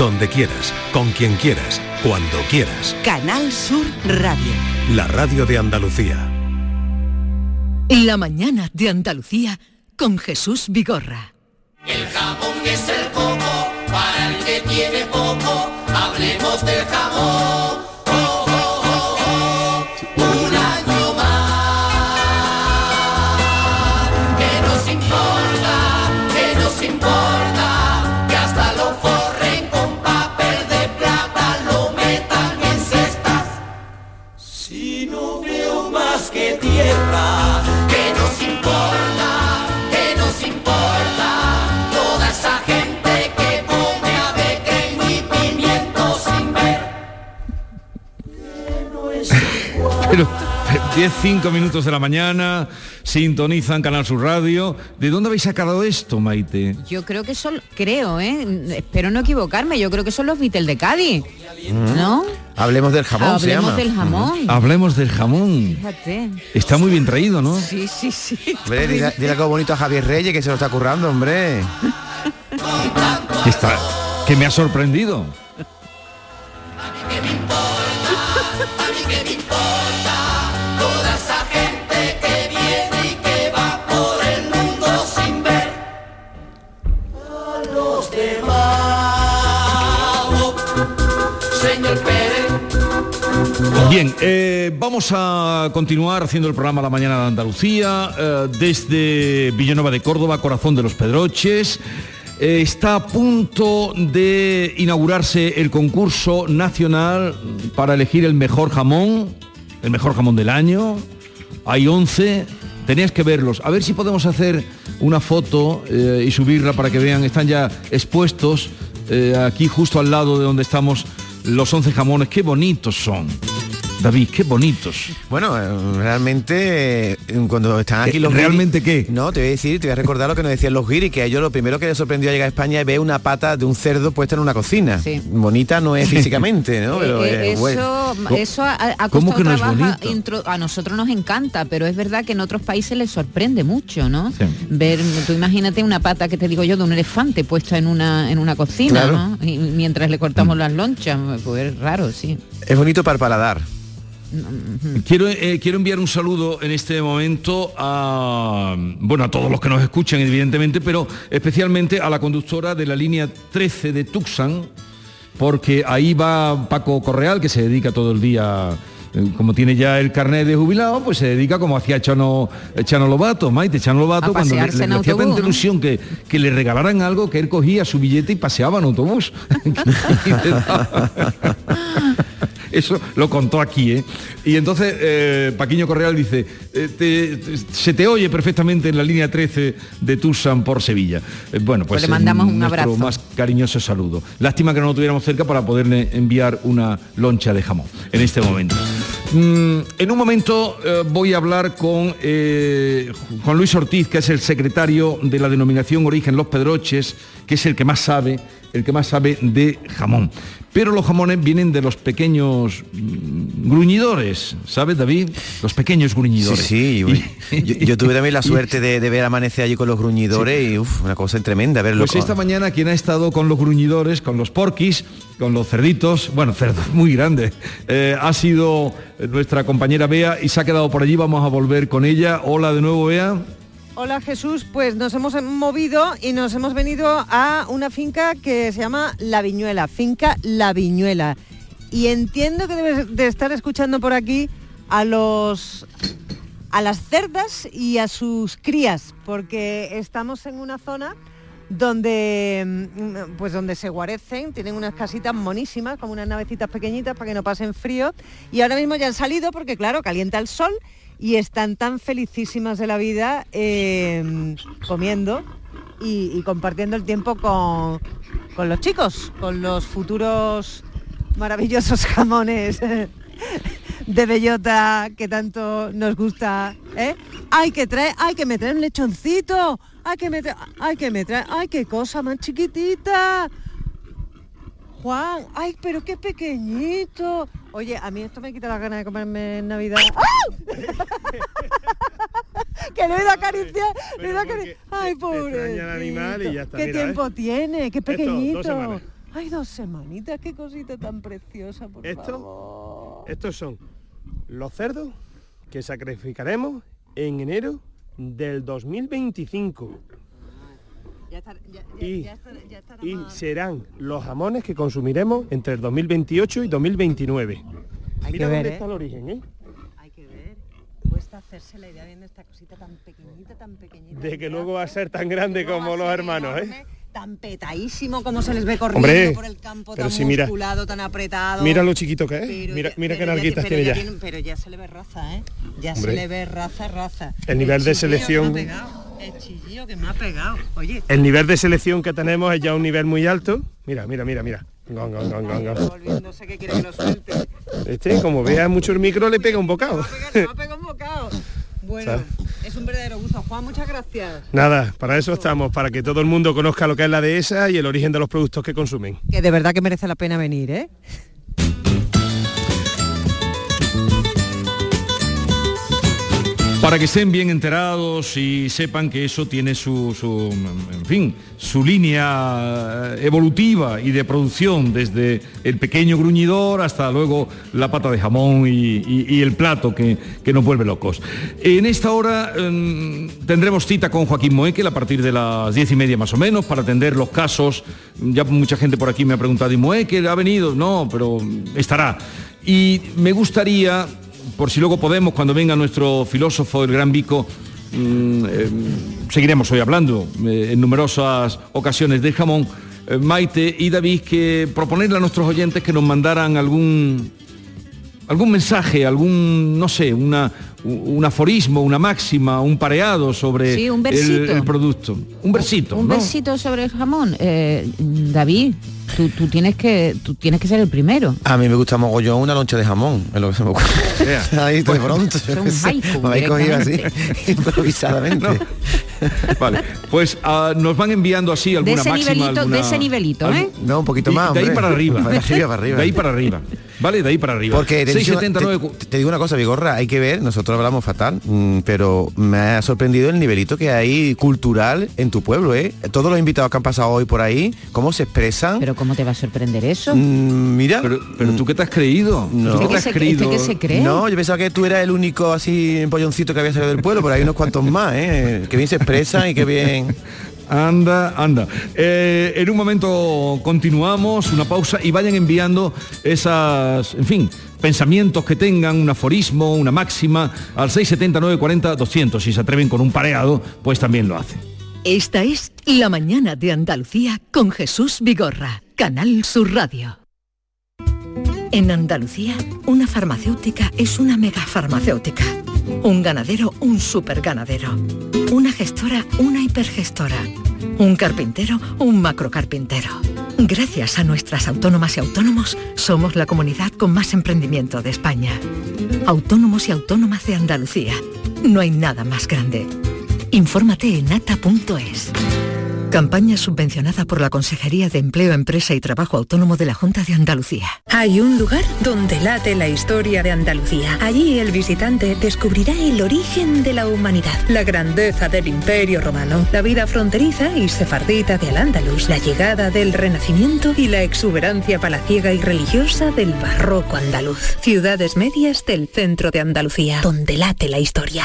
donde quieras, con quien quieras, cuando quieras. Canal Sur Radio. La radio de Andalucía. La mañana de Andalucía con Jesús Vigorra. El jamón es el coco para el que tiene poco. Hablemos del jamón. Pero 10, 5 minutos de la mañana, sintonizan Canal Sur Radio. ¿De dónde habéis sacado esto, Maite? Yo creo que son, creo, ¿eh? espero no equivocarme, yo creo que son los Beatles de Cádiz, ¿no? Hablemos del jamón, se Hablemos llama. del jamón. Hablemos del jamón. Fíjate. Está muy bien traído, ¿no? Sí, sí, sí. Hombre, dile, dile algo bonito a Javier Reyes que se lo está currando, hombre. Está, que me ha sorprendido. Bien, eh, vamos a continuar haciendo el programa La Mañana de Andalucía eh, desde Villanueva de Córdoba, corazón de los Pedroches. Eh, está a punto de inaugurarse el concurso nacional para elegir el mejor jamón, el mejor jamón del año. Hay 11, tenías que verlos. A ver si podemos hacer una foto y subirla para que vean. Están ya expuestos aquí justo al lado de donde estamos los 11 jamones. Qué bonitos son. David, qué bonitos. Bueno, eh, realmente eh, cuando están aquí Eh, los ¿realmente guiris- No, te voy a decir, te voy a recordar lo que nos decían los guiris, que a ellos lo primero que les sorprendió al llegar a España es ver una pata de un cerdo puesta en una cocina. Bonita no es físicamente, ¿no? Pero Eh, eh, bueno. eso eso ha, ha ¿Cómo costado que no es trabajo intro- a nosotros nos encanta pero es verdad que en otros países les sorprende mucho no ver tú imagínate una pata que te digo yo de un elefante puesta en una en una cocina Claro. ¿no? y mientras le cortamos las lonchas pues es raro sí Es bonito para el paladar. Quiero, eh, quiero enviar un saludo en este momento a, bueno, a todos los que nos escuchan, evidentemente, pero especialmente a la conductora de la línea 13 de Tucson, porque ahí va Paco Correal, que se dedica todo el día, eh, como tiene ya el carnet de jubilado, pues se dedica como hacía Chano, eh, Chano Lobato, Maite Chano Lobato, cuando le, hacía tanta ¿no? ilusión que, que le regalaran algo, que él cogía su billete y paseaba en autobús. Eso lo contó aquí, ¿eh? Y entonces eh, Paquiño Correal dice, eh, te- te- se te oye perfectamente en la línea 13 de Tucson por Sevilla. Eh, bueno, pues, Pues le mandamos un abrazo. más cariñoso saludo. Lástima que no lo tuviéramos cerca para poderle enviar una loncha de jamón en este momento. Mm, en un momento eh, voy a hablar con Juan Luis Ortiz, que es el secretario de la denominación Origen Los Pedroches, que es el que más sabe, el que más sabe de jamón. Pero los jamones vienen de los pequeños mm, gruñidores, ¿sabes, David? Los pequeños gruñidores. Sí, sí, yo, yo tuve también la suerte de, de ver amanecer allí con los gruñidores y uf, una cosa tremenda verlo. Pues esta mañana quien ha estado con los gruñidores, con los porquis, con los cerditos, bueno, cerdos muy grandes, eh, ha sido nuestra compañera Bea y se ha quedado por allí, vamos a volver con ella. Hola de nuevo, Bea. Hola Jesús, pues nos hemos movido y nos hemos venido a una finca que se llama La Viñuela, finca La Viñuela. Y entiendo que debes de estar escuchando por aquí a los a las cerdas y a sus crías, porque estamos en una zona donde mm, pues donde se guarecen, tienen unas casitas monísimas, como unas navecitas pequeñitas para que no pasen frío, y ahora mismo ya han salido porque claro, calienta el sol y están tan felicísimas de la vida eh, comiendo y, compartiendo el tiempo con, con los chicos, con los futuros maravillosos jamones de bellota que tanto nos gusta. ¿eh? Ay, que trae, ay, que me trae un lechoncito, ay, que me trae, ay, que me trae, ay, qué cosa más chiquitita. Juan, ay, pero qué pequeñito. Oye, a mí esto me quita las ganas de comerme en Navidad. que le he ido a acariciar, le he ido a acariciar. Ay, pobre. extraña el animal y ya está, ¿Qué mira, tiempo tiene? Qué Esto, dos pequeñito. Ay, dos semanitas, qué cosita tan preciosa, por Esto, favor. estos son los cerdos que sacrificaremos en enero del 2025 Ya estar- ya- ya- y, estar- y más- serán los jamones que consumiremos entre el 2028 y 2029. Hay Mira que ver, dónde ¿eh? está el origen, ¿eh? Cuesta hacerse la idea viendo esta cosita tan pequeñita, tan pequeñita. De que luego va a ser tan grande como los hermanos, ¿eh? enorme, Tan petadísimo como se les ve corriendo Hombre, por el campo, tan si mira- musculado, tan apretado. Mira lo chiquito que es. Pero Mira, ya- mira qué narguitas tiene ya. pero ya se le ve raza, ¿eh? Ya Hombre. se le ve raza, raza. El nivel de me ha selección- El chillillo que me ha pegado. Oye, El nivel de selección que tenemos es ya un nivel muy alto. Mira, mira, mira, mira. Gong, gong, gong, gong, gong. volviéndose que quiere que lo suelte. Este, como vea mucho el micro, le pega un bocado. Me ha pegado un bocado. Bueno, ¿Sabes? es un verdadero gusto. Juan, muchas gracias. Nada, para eso estamos, para que todo el mundo conozca lo que es la dehesa y el origen de los productos que consumen. Que de verdad que merece la pena venir, ¿eh? Para que estén bien enterados y sepan que eso tiene su, en fin, su línea eh, evolutiva y de producción, desde el pequeño gruñidor hasta luego la pata de jamón y el plato que, que nos vuelve locos. En esta hora em, tendremos cita con Joaquín Moekel a partir de las diez y media más o menos para atender los casos. Ya mucha gente por aquí me ha preguntado, ¿y Moekel ha venido? No, pero estará. Y me gustaría por si luego podemos, cuando venga nuestro filósofo, el gran Vico, mm, eh, seguiremos hoy hablando eh, en numerosas ocasiones del jamón. Eh, Maite y David, que proponerle a nuestros oyentes que nos mandaran algún algún mensaje, algún, no sé, una, un aforismo, una máxima, un pareado sobre Sí, un el, el producto. Un versito. Un ¿no? versito sobre el jamón. Eh, David, tú, tú tienes que tú tienes que ser el primero. A mí me gusta mogollón una loncha de jamón, es lo que se me ocurre. Ahí de pronto. Me habéis cogido así, improvisadamente. Vale, pues ah, nos van enviando así De alguna ese máxima, nivelito, de alguna- ese nivelito, ¿eh? No, un poquito Y más. de ahí hombre. para arriba. Para arriba, para arriba. De ahí para arriba. Vale, de ahí para arriba. Porque te, 679 te- te digo una cosa, Vigorra, hay que ver, nosotros hablamos fatal, mm, pero me ha sorprendido el nivelito que hay cultural en tu pueblo, ¿eh? Todos los invitados que han pasado hoy por ahí, cómo se expresan. Pero ¿cómo te va a sorprender eso? Mm, mira, Pero, pero tú qué te has creído? No. ¿Tú qué ¿Este te has se- creído? este que se cree? No, yo pensaba que tú eras el único así empolloncito que había salido del pueblo, pero hay unos cuantos más, ¿eh? Que bien se expresan y que bien... Anda, anda. Eh, en un momento continuamos, una pausa y vayan enviando esas, en fin, pensamientos que tengan, un aforismo, una máxima, al 679 40 200. Si se atreven con un pareado, pues también lo hacen. Esta es La mañana de Andalucía con Jesús Vigorra, Canal Sur Radio. En Andalucía, una farmacéutica es una megafarmacéutica. Un ganadero, un superganadero. Una gestora, una hipergestora. Un carpintero, un macrocarpintero. Gracias a nuestras autónomas y autónomos, somos la comunidad con más emprendimiento de España. Autónomos y autónomas de Andalucía. No hay nada más grande. Infórmate en ata.es. Campaña subvencionada por la Consejería de Empleo, Empresa y Trabajo Autónomo de la Junta de Andalucía. Hay un lugar donde late la historia de Andalucía. Allí el visitante descubrirá el origen de la humanidad, la grandeza del imperio romano, la vida fronteriza y sefardita de Al-Ándalus, la llegada del Renacimiento y la exuberancia palaciega y religiosa del barroco andaluz. Ciudades medias del centro de Andalucía, donde late la historia.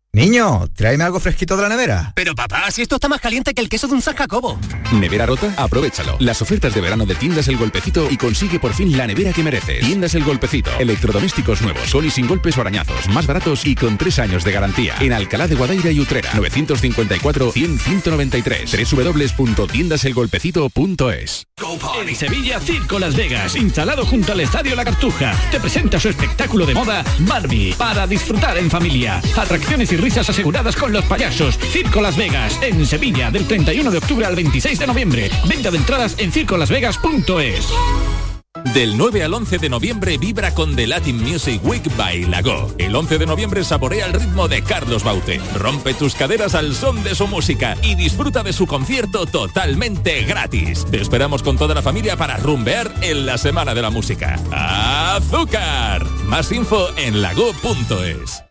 Niño, tráeme algo fresquito de la nevera. Pero papá, si esto está más caliente que el queso de un San Jacobo. ¿Nevera rota? Aprovechalo. Las ofertas de verano de Tiendas El Golpecito y consigue por fin la nevera que mereces. Tiendas El Golpecito. Electrodomésticos nuevos, con y sin golpes o arañazos, más baratos y con tres años de garantía. En Alcalá de Guadaira y Utrera. 954-100-193. www.tiendaselgolpecito.es En Sevilla, Circo Las Vegas, instalado junto al Estadio La Cartuja, te presenta su espectáculo de moda Barbie, para disfrutar en familia. Atracciones y risas aseguradas con los payasos. Circo Las Vegas, en Sevilla, del 31 de octubre al 26 de noviembre. Venta de entradas en circolasvegas.es. Del 9 al 11 de noviembre vibra con The Latin Music Week by Lago. El 11 de noviembre saborea el ritmo de Carlos Baute. Rompe tus caderas al son de su música y disfruta de su concierto totalmente gratis. Te esperamos con toda la familia para rumbear en la Semana de la Música. ¡Azúcar! Más info en lago.es.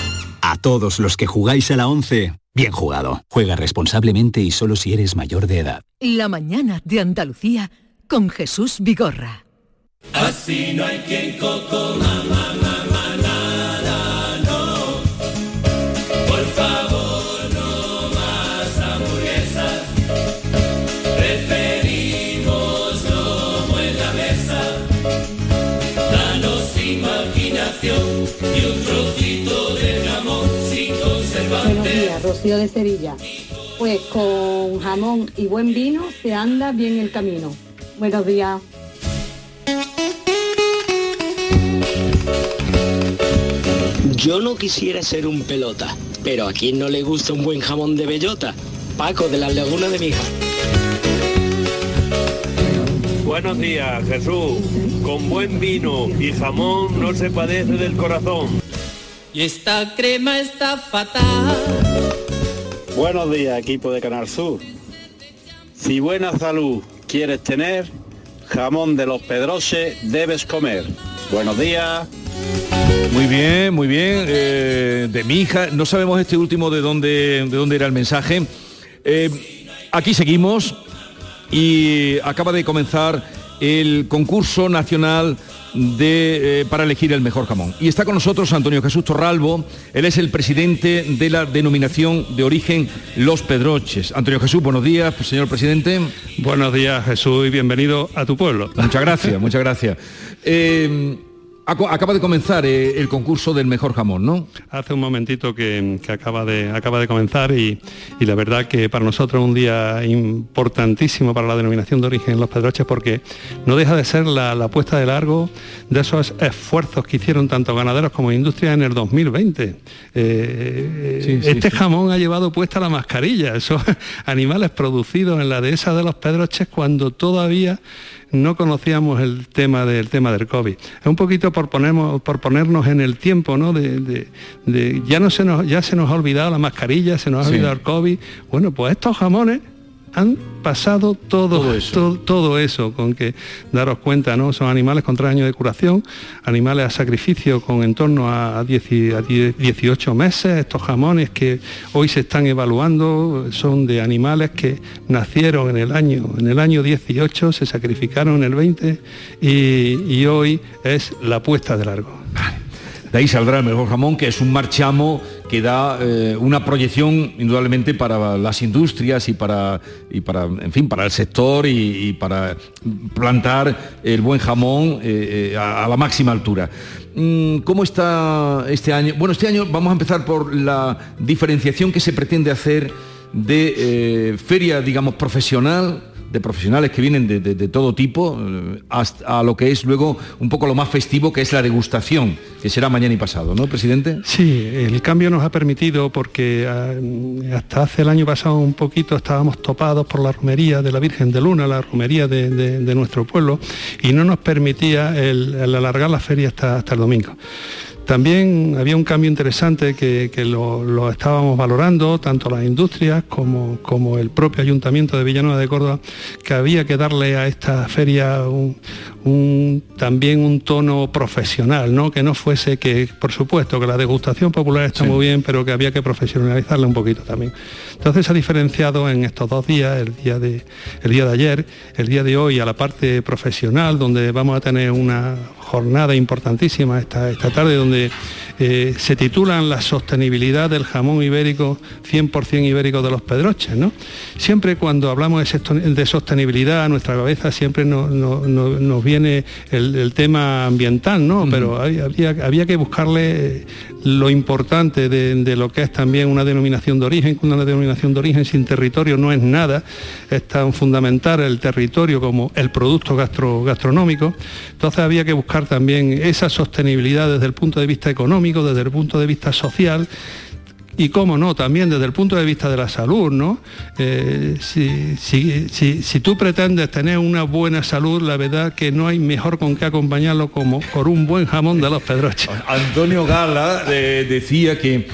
A todos los que jugáis a la 11, bien jugado. Juega responsablemente y solo si eres mayor de edad. La mañana de Andalucía con Jesús Vigorra. Así no hay quien coco mamá, mamá, nada, no. Por favor, no más hamburguesas. Preferimos lomo en la mesa. Danos imaginación y un trocito Rocío de Sevilla. Pues con jamón y buen vino se anda bien el camino. Buenos días. Yo no quisiera ser un pelota, pero a quien no le gusta un buen jamón de bellota. Paco de las Lagunas de Mija. Buenos días, Jesús. Con buen vino y jamón no se padece del corazón. Y esta crema está fatal. Buenos días, equipo de Canal Sur. Si buena salud quieres tener, jamón de los Pedroches debes comer. Buenos días. Muy bien, muy bien. eh, de mi hija, no sabemos este último de dónde, de dónde era el mensaje. Eh, aquí seguimos y acaba de comenzar el concurso nacional de, eh, para elegir el mejor jamón. Y está con nosotros Antonio Jesús Torralbo, él es el presidente de la denominación de origen Los Pedroches. Antonio Jesús, buenos días, señor presidente. Buenos días, Jesús, y bienvenido a tu pueblo. Muchas gracias, muchas gracias. Eh, acaba de comenzar eh, el concurso del mejor jamón, ¿no? Hace un momentito que, que acaba, de, acaba de comenzar y, y la verdad que para nosotros es un día importantísimo para la denominación de origen Los Pedroches porque no deja de ser la, la puesta de largo de esos esfuerzos que hicieron tanto ganaderos como industria en el 2020. Eh, Sí, sí, este sí. jamón ha llevado puesta la mascarilla, esos animales producidos en la dehesa de Los Pedroches cuando todavía no conocíamos el tema del tema del COVID. Es un poquito por, ponemos- por ponernos en el tiempo, ¿no? De, de- de- ya no se nos, ya se nos ha olvidado la mascarilla, se nos ha Sí. olvidado el COVID. Bueno, pues estos jamones han pasado todo, todo, todo eso, con que daros cuenta, ¿no? Son animales con tres años de curación, animales a sacrificio con en torno a, 10 a 10 18 meses, estos jamones que hoy se están evaluando son de animales que nacieron en el año, en el año 18, se sacrificaron en el 20 y, y hoy es la puesta de largo. De ahí saldrá el mejor jamón, que es un marchamo que da eh, una proyección indudablemente para las industrias y para, y para en fin, para el sector y, para plantar el buen jamón eh, eh, a, la máxima altura. Mm, ¿Cómo está este año? Bueno, este año vamos a empezar por la diferenciación que se pretende hacer de feria, digamos, profesional de profesionales que vienen de, de- todo tipo eh, hasta a lo que es luego un poco lo más festivo que es la degustación que será mañana y pasado ¿no presidente? Sí, el cambio nos ha permitido porque ah, hasta hace el año pasado un poquito estábamos topados por la romería de la Virgen de Luna, la romería de, de- de nuestro pueblo, y no nos permitía el, el alargar la feria hasta, hasta el domingo. También había un cambio interesante que, que lo, lo estábamos valorando, tanto las industrias como, como el propio ayuntamiento de Villanueva de Córdoba, que había que darle a esta feria un, un- también un tono profesional, ¿no? que no fuese que, por supuesto, que la degustación popular está muy bien, pero que había que profesionalizarla un poquito también. Entonces se ha diferenciado en estos dos días, el día de, el día de ayer, el día de hoy, a la parte profesional, donde vamos a tener una jornada importantísima esta, esta tarde, donde eh, se titulan La sostenibilidad del jamón ibérico, 100% ibérico de los Pedroches. ¿no? Siempre cuando hablamos de, sostenibilidad a nuestra cabeza siempre no- no- no- nos viene el, el tema ambiental, ¿no? pero hay- había, había que buscarle lo importante de, lo que es también una denominación de origen, que una denominación de origen sin territorio no es nada, es tan fundamental el territorio como el producto gastro- gastronómico, entonces había que buscar también esa sostenibilidad desde el punto de vista económico, desde el punto de vista social, y cómo no, también desde el punto de vista de la salud, ¿no? Eh, si, si- si- si tú pretendes tener una buena salud, la verdad que no hay mejor con qué acompañarlo como por un buen jamón de los pedroches. Antonio Gala eh, decía que,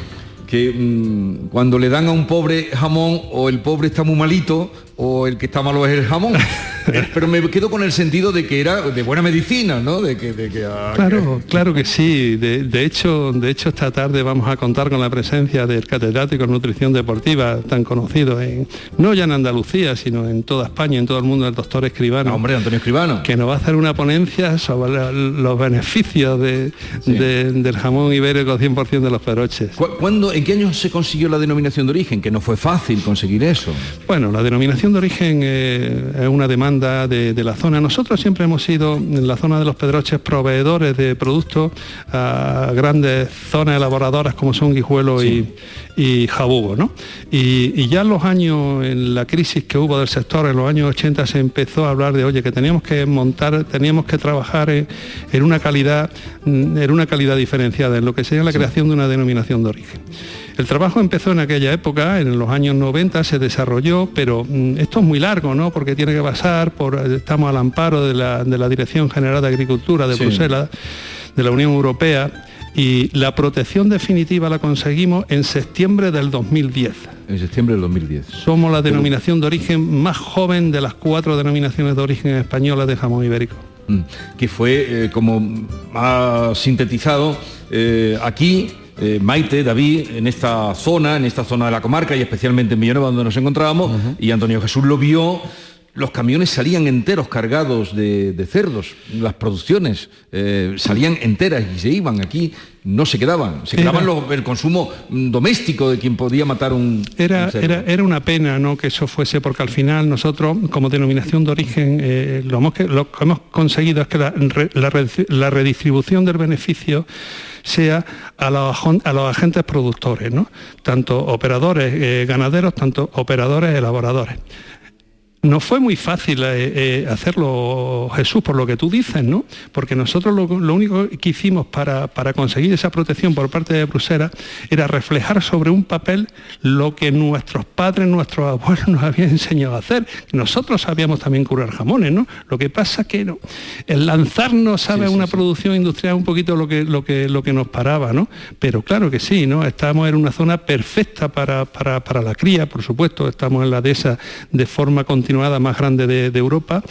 que mm, cuando le dan a un pobre jamón o el pobre está muy malito o el que está malo es el jamón. Eh, Pero me quedo con el sentido de que era de buena medicina, ¿no? De que, de que, ah, Claro, claro que sí. De, de hecho, de hecho esta tarde vamos a contar con la presencia del catedrático en nutrición deportiva tan conocido en no ya en Andalucía, sino en toda España, en todo el mundo, el doctor Escribano. hombre, Antonio Escribano. Que nos va a hacer una ponencia sobre la- los beneficios de- de- del jamón ibérico 100% de los peroches. ¿Cu- ¿Cuándo, ¿En qué año se consiguió la denominación de origen? Que no fue fácil conseguir eso. Bueno, la denominación de origen eh, es una demanda de, de la zona. Nosotros siempre hemos sido en la zona de los Pedroches proveedores de productos a grandes zonas elaboradoras como son Guijuelo y, y Jabugo. ¿no? Y, y ya en los años, en la crisis que hubo del sector, en los años 80 se empezó a hablar de, oye, que teníamos que montar, teníamos que trabajar en, en una calidad, en una calidad diferenciada, en lo que sería la creación de una denominación de origen. El trabajo empezó en aquella época, en los años 90 se desarrolló, pero mm, esto es muy largo, ¿no? Porque tiene que pasar por, estamos al amparo de la, de la Dirección General de Agricultura de Sí. Bruselas, de la Unión Europea, y la protección definitiva la conseguimos en septiembre del 2010. En septiembre del 2010. Somos la denominación de origen más joven de las cuatro denominaciones de origen españolas de jamón ibérico. Mm, que fue eh, como ha sintetizado eh, aquí eh, Maite, David, en esta zona, en esta zona de la comarca y especialmente en Villanueva donde nos encontrábamos, y Antonio Jesús lo vio. Los camiones salían enteros cargados de, de cerdos, las producciones eh, salían enteras y se iban aquí, no se quedaban, se Era- quedaban los- el consumo doméstico de quien podía matar un, Era, un era, era una pena ¿no? que eso fuese, porque al final nosotros, como denominación de origen, eh, lo, hemos, que- lo que hemos conseguido es que la redistribución del beneficio sea a los, agentes productores, tanto operadores eh, ganaderos, tanto operadores elaboradores. No fue muy fácil eh, eh, hacerlo, Jesús, por lo que tú dices, ¿no? Porque nosotros lo, lo único que hicimos para, para conseguir esa protección por parte de Bruselas era reflejar sobre un papel lo que nuestros padres, nuestros abuelos nos habían enseñado a hacer. Nosotros sabíamos también curar jamones, ¿no? Lo que pasa que no, el lanzarnos, ¿sabe? a una producción industrial un poquito lo que, lo que, lo que nos paraba, ¿no? Pero claro que sí, ¿no? Estamos en una zona perfecta para, para- para la cría, por supuesto, estamos en la dehesa de forma continuada más grande de, de Europa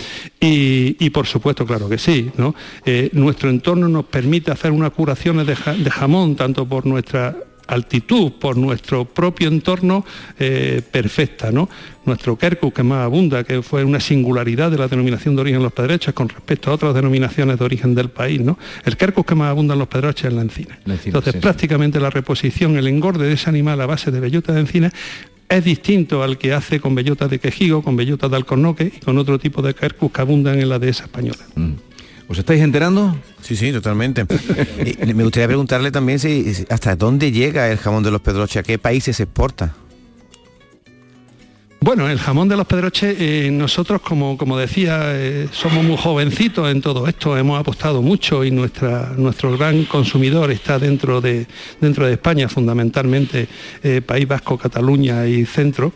y, y, por supuesto, claro que sí, ¿no? Eh, nuestro entorno nos permite hacer unas curaciones de, ja- de jamón, tanto por nuestra altitud, por nuestro propio entorno eh, perfecta, ¿no? Nuestro Kerkus, que más abunda, que fue una singularidad de la denominación de origen en los pedroches con respecto a otras denominaciones de origen del país, ¿no? El Kerkus que más abunda en los pedroches es la encina. La encina, Entonces, sí, sí. prácticamente la reposición, el engorde de ese animal a base de bellota de encina es distinto al que hace con bellotas de quejigo, con bellotas de alcornoque y con otro tipo de Kerkus que abundan en la dehesa española. ¿Os estáis enterando? Sí, sí, totalmente. Y me gustaría preguntarle también si si- hasta dónde llega el jamón de los pedroches, a qué países se exporta. Bueno, el jamón de los Pedroches, eh, nosotros como, como decía, eh, somos muy jovencitos en todo esto, hemos apostado mucho y nuestra, nuestro gran consumidor está dentro de, dentro de España, fundamentalmente eh, País Vasco, Cataluña y Centro.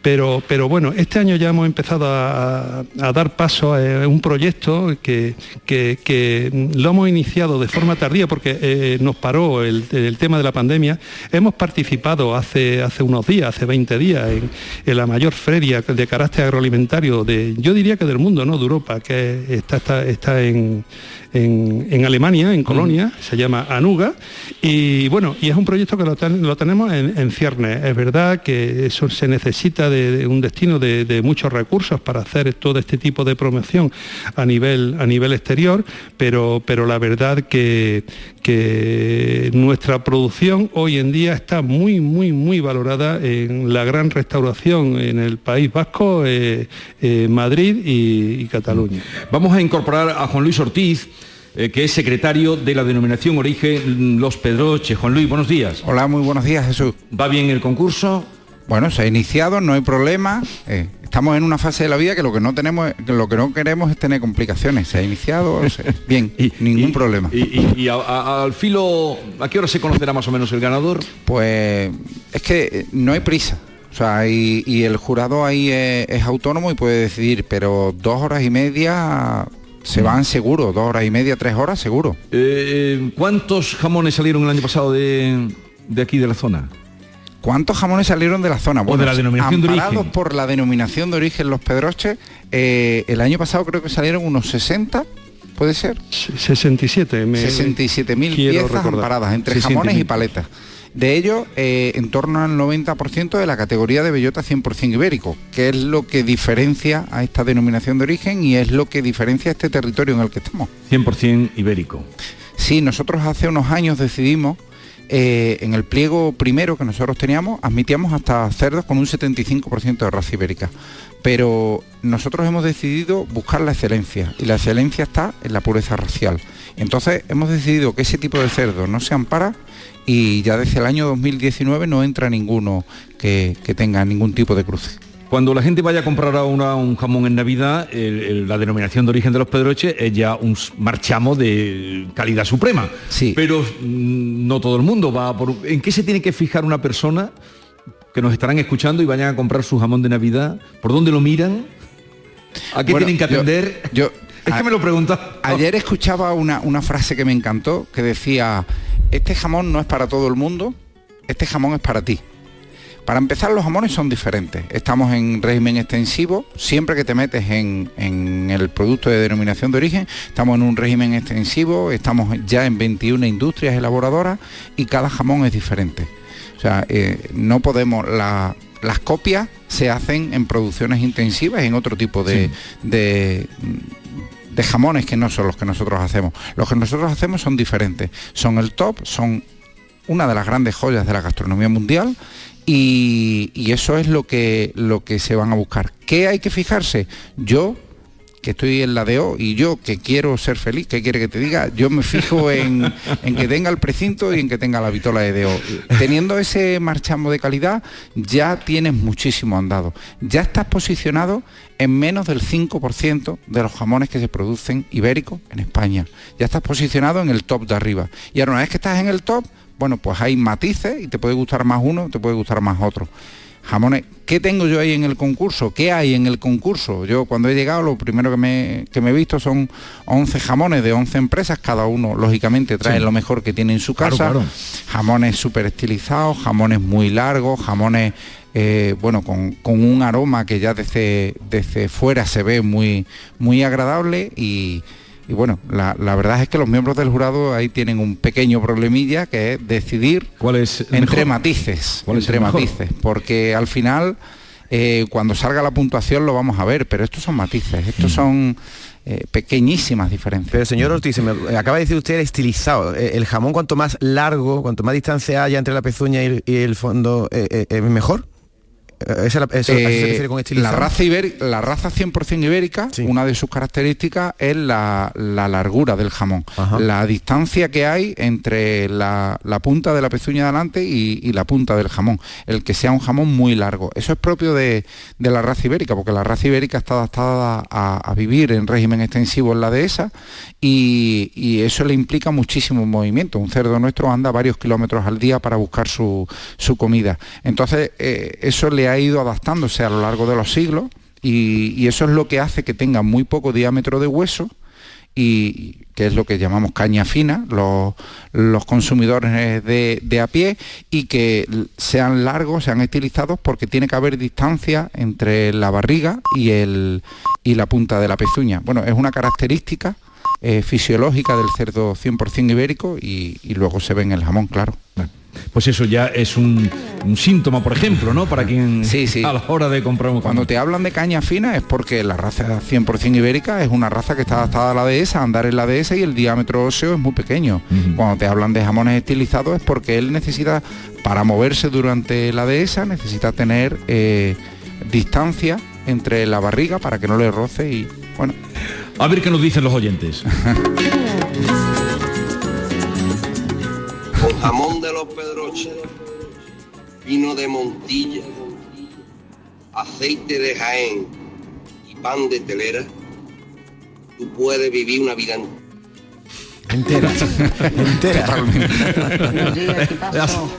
Pero, pero bueno, este año ya hemos empezado a, dar paso a un proyecto que, que- lo hemos iniciado de forma tardía porque nos paró el, tema de la pandemia. Hemos participado hace, hace unos días, hace 20 días, en la mayor feria de carácter agroalimentario de, yo diría que del mundo, no de Europa, que está, está, está en, en- en Alemania, en Colonia, se llama Anuga, y bueno, y es un proyecto que lo, ten- lo tenemos en, en ciernes. Es verdad que eso se necesita de, un destino de, muchos recursos para hacer todo este tipo de promoción a nivel, a nivel exterior, pero, pero la verdad que, que nuestra producción hoy en día está muy, muy, muy valorada en la gran restauración en el País Vasco, eh, eh, Madrid y Cataluña. Vamos a incorporar a Juan Luis Ortiz, eh, que es secretario de la denominación Origen Los Pedroches. Juan Luis, buenos días. Hola, muy buenos días, Jesús. ¿Va bien el concurso? Bueno, se ha iniciado, no hay problema. eh, estamos en una fase de la vida que lo que no tenemos, que lo que no queremos es tener complicaciones. Se ha iniciado, o sea, bien, ningún problema. Y, y- y a- a- al filo, ¿a qué hora se conocerá más o menos el ganador? Pues es que eh, no hay prisa. O sea, y, y el jurado ahí es, es autónomo y puede decidir, pero dos horas y media se van seguro, dos horas y media, tres horas seguro. Eh, ¿Cuántos jamones salieron el año pasado de, de aquí de la zona? ¿Cuántos jamones salieron de la zona? O de la denominación de origen. por la denominación de origen Los Pedroches, eh, el año pasado creo que salieron unos 60, ¿puede ser? 67. me- 67.000 quiero piezas recordar. amparadas entre 60.000. jamones y paletas. De ellos, eh, en torno al 90% de la categoría de bellota 100% ibérico, que es lo que diferencia a esta denominación de origen y es lo que diferencia a este territorio en el que estamos. 100% ibérico. Sí, nosotros hace unos años decidimos, eh, en el pliego primero que nosotros teníamos, admitíamos hasta cerdos con un 75% de raza ibérica. Pero nosotros hemos decidido buscar la excelencia y la excelencia está en la pureza racial. Entonces hemos decidido que ese tipo de cerdo no se ampara y ya desde el año 2019 no entra ninguno que, que tenga ningún tipo de cruce. Cuando la gente vaya a comprar a una- un jamón en Navidad, el- el- la denominación de origen de los Pedroches es ya un marchamo de calidad suprema. Sí. Pero mm, no todo el mundo va por... ¿En qué se tiene que fijar una persona que nos estarán escuchando y vayan a comprar su jamón de Navidad? ¿Por dónde lo miran? ¿A qué Bueno, tienen que atender? Yo, es que me lo pregunta. Ayer escuchaba una, una frase que me encantó que decía, este jamón no es para todo el mundo, este jamón es para ti. Para empezar, los jamones son diferentes. Estamos en régimen extensivo. Siempre que te metes en, en el producto de denominación de origen, estamos en un régimen extensivo, estamos ya en 21 industrias elaboradoras y cada jamón es diferente. O sea, eh, no podemos, la- las copias se hacen en producciones intensivas, en otro tipo de, de, de jamones que no son los que nosotros hacemos. Los que nosotros hacemos son diferentes. Son el top, son una de las grandes joyas de la gastronomía mundial y, y eso es lo que, lo que se van a buscar. ¿Qué hay que fijarse? Yo, que estoy en la DO y yo que quiero ser feliz, ¿qué quiere que te diga? Yo me fijo en, en que tenga el precinto y en que tenga la vitola de DO. Teniendo ese marchamo de calidad, ya tienes muchísimo andado. Ya estás posicionado en menos del 5% de los jamones que se producen ibéricos en España. Ya estás posicionado en el top de arriba. Y ahora una vez que estás en el top, bueno, pues hay matices y te puede gustar más uno, te puede gustar más otro. Jamones, ¿qué tengo yo ahí en el concurso? ¿Qué hay en el concurso? Yo cuando he llegado lo primero que me, que me he visto son 11 jamones de 11 empresas, cada uno lógicamente trae Sí. lo mejor que tiene en su Claro, casa. claro. Jamones súper estilizados, jamones muy largos, jamones eh, bueno, con, con un aroma que ya desde, desde fuera se ve muy, muy agradable y, y bueno, la, la verdad es que los miembros del jurado ahí tienen un pequeño problemilla que es decidir ¿Cuál es el entre mejor? matices, ¿Cuál es entre matices, porque al final eh, cuando salga la puntuación lo vamos a ver, pero estos son matices, estos Mm. son eh, pequeñísimas diferencias. Pero señor Ortiz, se me- acaba de decir usted el estilizado. Eh, El jamón cuanto más largo, cuanto más distancia haya entre la pezuña y el, y el fondo, eh, eh, ¿es mejor? Esa, la- eso- ¿a eso se Eh, refiere con la raza, ibérica, la raza 100% ibérica, una de sus características es la, la largura del jamón, la distancia que hay entre la, la punta de la pezuña de adelante y, y la punta del jamón, el que sea un jamón muy largo. Eso es propio de, de la raza ibérica, porque la raza ibérica está adaptada a, a vivir en régimen extensivo en la dehesa y, y eso le implica muchísimo movimiento. Un cerdo nuestro anda varios kilómetros al día para buscar su, su comida. Entonces, eh, eso le ha ido adaptándose a lo largo de los siglos y, eso es lo que hace que tenga muy poco diámetro de hueso y que es lo que llamamos caña fina, los, los consumidores de, a pie, y que sean largos, sean estilizados, porque tiene que haber distancia entre la barriga y, el, y la punta de la pezuña. Bueno, es una característica eh, fisiológica del cerdo 100% ibérico y luego se ve en el jamón, claro. Pues eso ya es un, un síntoma, por ejemplo, ¿no? Para quien Sí, sí. a la hora de comprar un Cuando te hablan de caña fina es porque la raza 100% ibérica es una raza que está adaptada a la dehesa, a andar en la dehesa y el diámetro óseo es muy pequeño. Cuando te hablan de jamones estilizados es porque él necesita, para moverse durante la dehesa, necesita tener eh, distancia entre la barriga para que no le roce y bueno. A ver qué nos dicen los oyentes. de los pedroches, vino de Montilla, aceite de Jaén y pan de telera, tú puedes vivir una vida entera. entera. Buenos días, equipazo.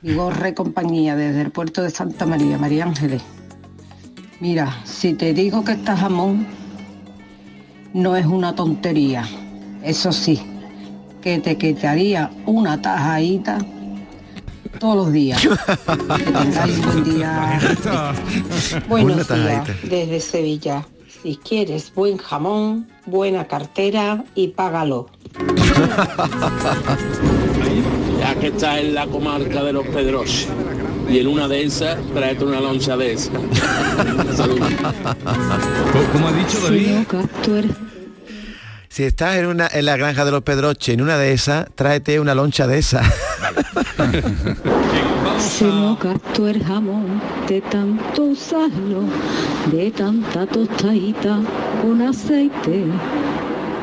Vigorre compañía desde el puerto de Santa María, María Ángeles. Mira, si te digo que este jamón no es una tontería, eso sí, que te quitaría una tajadita todos los días. Que tengáis buen día. Buenos Una días desde Sevilla. Si quieres buen jamón, buena cartera y págalo. Ya que estás en la comarca de los Pedros y en una de esas, tráete una loncha de esa. Saludos. ¿Cómo ha dicho David? Si estás en, una, en la granja de los Pedroche, en una de esas, tráete una loncha de esa. Se nos gastó el jamón de tanto usarlo, de tanta tostadita con aceite.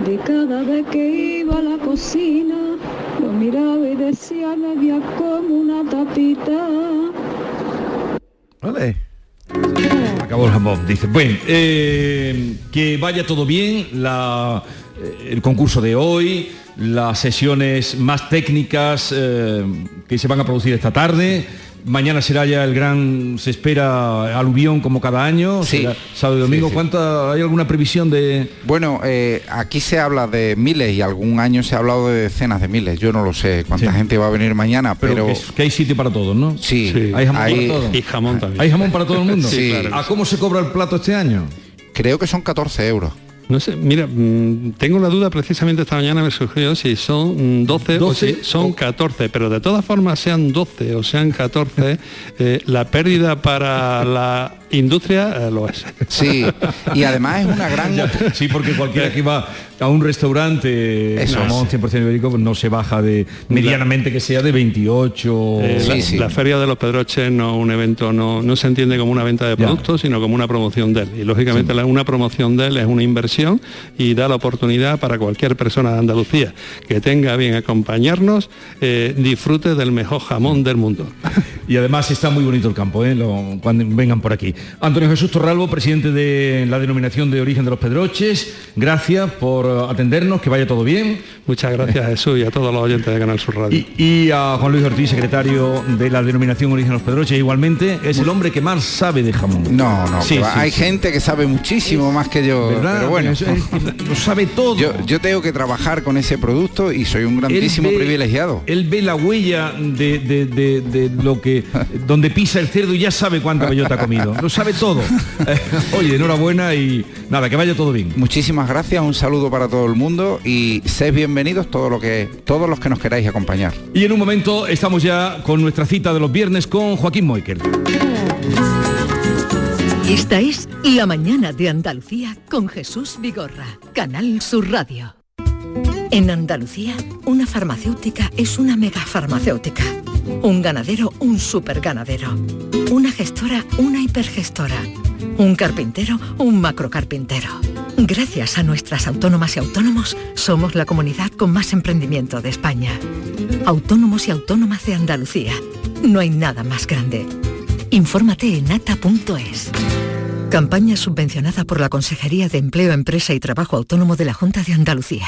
De cada vez que iba a la cocina, lo miraba y decía, me había como una tapita. Vale. Acabó el jamón, dice. Bueno, eh, que vaya todo bien, la, el concurso de hoy, las sesiones más técnicas eh, que se van a producir esta tarde. Mañana será ya el gran, se espera aluvión como cada año, Sí. será sábado y domingo. Sí, sí. ¿Cuánta, ¿Hay alguna previsión de...? Bueno, eh, aquí se habla de miles y algún año se ha hablado de decenas de miles. Yo no lo sé cuánta Sí. gente va a venir mañana, Pero, pero, que, es- que hay sitio para todos, ¿no? Sí, Hay jamón hay- para todos. y jamón también. ¿Hay jamón para todo el mundo? Sí, claro. ¿A cómo se cobra el plato este año? creo que son 14 euros. No sé, mira, mm, tengo la duda precisamente esta mañana me surgió si son mm, 12, o 12 si son 14, pero de todas formas sean 12 o sean 14, eh, la pérdida para la industria eh, lo es. Sí, y además es una gran... Ya, sí, porque cualquiera que va a un restaurante Eso jamón 100% ibérico pues no se baja de medianamente que sea de 28 Eh, la, la Feria de los Pedroches no un evento no, no se entiende como una venta de productos, sino como una promoción de él. Y lógicamente la- una promoción de él es una inversión y da la oportunidad para cualquier persona de Andalucía que tenga bien acompañarnos, eh, disfrute del mejor jamón del mundo. Y además está muy bonito el campo, ¿eh? Lo- cuando vengan por aquí. Antonio Jesús Torralbo, presidente de la denominación de origen de los Pedroches, gracias por atendernos, que vaya todo bien. Muchas gracias Jesús y a todos los oyentes de Canal Sur Radio. Y a Juan Luis Ortiz, secretario de la denominación origen de los Pedroches, igualmente, es el hombre que más sabe de jamón. No, no, Sí, hay sí. gente que sabe muchísimo más que yo, ¿Verdad? pero bueno, Eso es que lo sabe todo. Yo, yo tengo que trabajar con ese producto y soy un grandísimo Él ve- privilegiado. Él ve la huella de, de- de- de lo que donde pisa el cerdo y ya sabe cuánta bellota ha comido. Lo sabe todo. Eh, Oye, enhorabuena y nada, que vaya todo bien. Muchísimas gracias, un saludo para todo el mundo y sed bienvenidos todo lo que, todos los que nos queráis acompañar. Y en un momento estamos ya con nuestra cita de los viernes con Joaquín Moikel. Esta es La mañana de Andalucía con Jesús Vigorra, Canal Sur Radio. En Andalucía, una farmacéutica es una megafarmacéutica. Un ganadero, un superganadero. Una gestora, una hipergestora. Un carpintero, un macrocarpintero. Gracias a nuestras autónomas y autónomos, somos la comunidad con más emprendimiento de España. Autónomos y autónomas de Andalucía. No hay nada más grande. Infórmate en ata.es. Campaña subvencionada por la Consejería de Empleo, Empresa y Trabajo Autónomo de la Junta de Andalucía.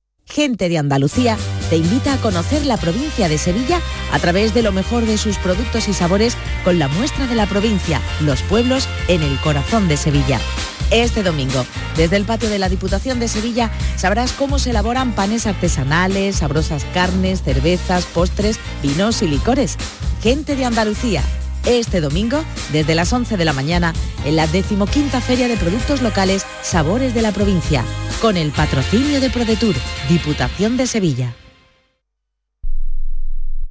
Gente de Andalucía te invita a conocer la provincia de Sevilla a través de lo mejor de sus productos y sabores con la muestra de la provincia, los pueblos en el corazón de Sevilla. Este domingo, desde el patio de la Diputación de Sevilla, sabrás cómo se elaboran panes artesanales, sabrosas carnes, cervezas, postres, vinos y licores. Gente de Andalucía, este domingo, desde las 11 de la mañana, en la decimoquinta Feria de Productos Locales Sabores de la Provincia, con el patrocinio de ProDetour, Diputación de Sevilla.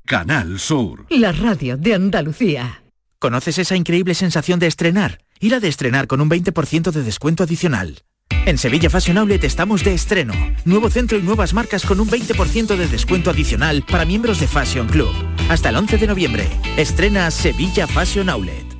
Canal Sur. La radio de Andalucía. ¿Conoces esa increíble sensación de estrenar? Ir a de estrenar con un 20% de descuento adicional. En Sevilla Fashion Outlet estamos de estreno. Nuevo centro y nuevas marcas con un 20% de descuento adicional para miembros de Fashion Club. Hasta el 11 de noviembre. Estrena Sevilla Fashion Outlet.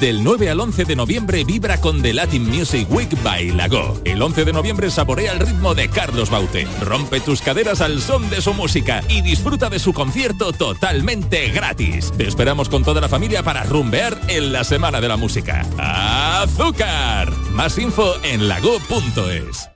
Del 9 al 11 de noviembre vibra con The Latin Music Week by Lago. El 11 de noviembre saborea el ritmo de Carlos Baute. Rompe tus caderas al son de su música y disfruta de su concierto totalmente gratis. Te esperamos con toda la familia para rumbear en la Semana de la Música. ¡Azúcar! Más info en lago.es.